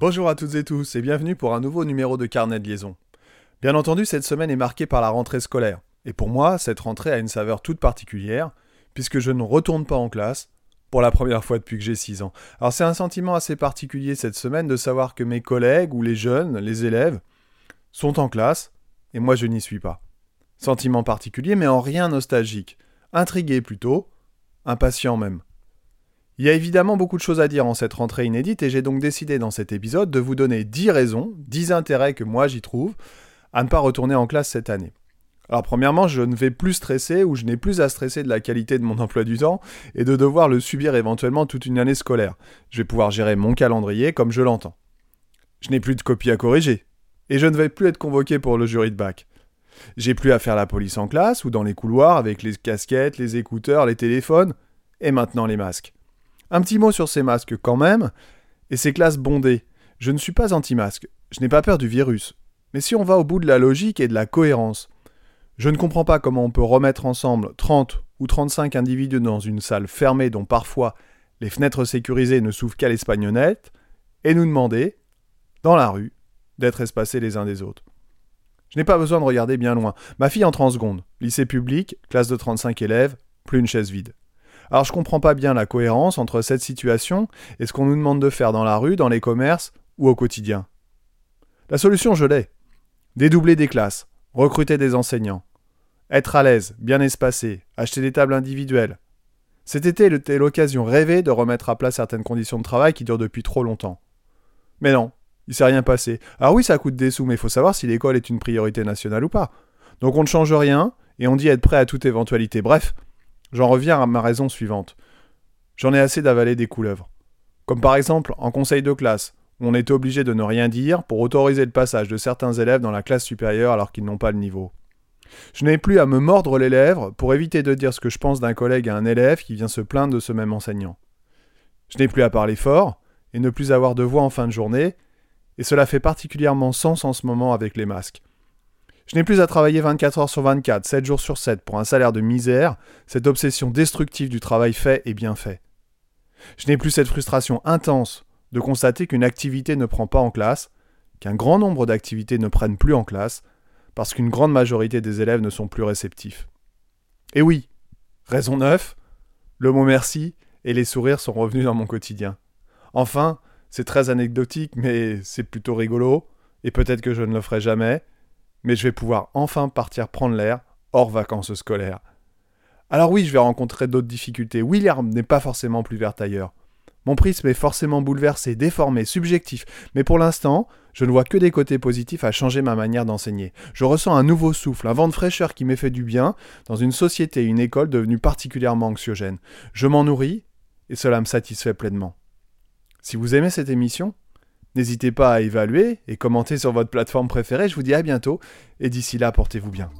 Bonjour à toutes et tous et bienvenue pour un nouveau numéro de Carnet de liaison. Bien entendu, cette semaine est marquée par la rentrée scolaire. Et pour moi, cette rentrée a une saveur toute particulière, puisque je ne retourne pas en classe pour la première fois depuis que j'ai 6 ans. Alors c'est un sentiment assez particulier cette semaine de savoir que mes collègues ou les jeunes, les élèves, sont en classe, et moi je n'y suis pas. Sentiment particulier, mais en rien nostalgique. Intrigué plutôt, impatient même. Il y a évidemment beaucoup de choses à dire en cette rentrée inédite et j'ai donc décidé dans cet épisode de vous donner 10 raisons, 10 intérêts que moi j'y trouve à ne pas retourner en classe cette année. Alors premièrement, je ne vais plus stresser ou je n'ai plus à stresser de la qualité de mon emploi du temps et de devoir le subir éventuellement toute une année scolaire. Je vais pouvoir gérer mon calendrier comme je l'entends. Je n'ai plus de copies à corriger et je ne vais plus être convoqué pour le jury de bac. J'ai plus à faire la police en classe ou dans les couloirs avec les casquettes, les écouteurs, les téléphones et maintenant les masques. Un petit mot sur ces masques quand même, et ces classes bondées. Je ne suis pas anti-masque, je n'ai pas peur du virus. Mais si on va au bout de la logique et de la cohérence, je ne comprends pas comment on peut remettre ensemble 30 ou 35 individus dans une salle fermée dont parfois les fenêtres sécurisées ne s'ouvrent qu'à l'espagnonnette, et nous demander, dans la rue, d'être espacés les uns des autres. Je n'ai pas besoin de regarder bien loin. Ma fille entre en seconde, lycée public, classe de 35 élèves, plus une chaise vide. Alors je comprends pas bien la cohérence entre cette situation et ce qu'on nous demande de faire dans la rue, dans les commerces ou au quotidien. La solution, je l'ai. Dédoubler des classes, recruter des enseignants, être à l'aise, bien espacé, acheter des tables individuelles. Cet été était l'occasion rêvée de remettre à plat certaines conditions de travail qui durent depuis trop longtemps. Mais non, il s'est rien passé. Alors oui, ça coûte des sous, mais il faut savoir si l'école est une priorité nationale ou pas. Donc on ne change rien, et on dit être prêt à toute éventualité. Bref, J'en reviens à ma raison suivante. J'en ai assez d'avaler des couleuvres. Comme par exemple en conseil de classe, où on était obligé de ne rien dire pour autoriser le passage de certains élèves dans la classe supérieure alors qu'ils n'ont pas le niveau. Je n'ai plus à me mordre les lèvres pour éviter de dire ce que je pense d'un collègue à un élève qui vient se plaindre de ce même enseignant. Je n'ai plus à parler fort et ne plus avoir de voix en fin de journée, et cela fait particulièrement sens en ce moment avec les masques. Je n'ai plus à travailler 24 heures sur 24, 7 jours sur 7 pour un salaire de misère, cette obsession destructive du travail fait et bien fait. Je n'ai plus cette frustration intense de constater qu'une activité ne prend pas en classe, qu'un grand nombre d'activités ne prennent plus en classe, parce qu'une grande majorité des élèves ne sont plus réceptifs. Et oui, raison 9, le mot merci et les sourires sont revenus dans mon quotidien. Enfin, c'est très anecdotique, mais c'est plutôt rigolo, et peut-être que je ne le ferai jamais, mais je vais pouvoir enfin partir prendre l'air hors vacances scolaires. Alors oui, je vais rencontrer d'autres difficultés. Oui, l'herbe n'est pas forcément plus verte ailleurs. Mon prisme est forcément bouleversé, déformé, subjectif, mais pour l'instant, je ne vois que des côtés positifs à changer ma manière d'enseigner. Je ressens un nouveau souffle, un vent de fraîcheur qui m'est fait du bien dans une société et une école devenue particulièrement anxiogène. Je m'en nourris et cela me satisfait pleinement. Si vous aimez cette émission, N'hésitez pas à évaluer et commenter sur votre plateforme préférée. Je vous dis à bientôt et d'ici là, portez-vous bien.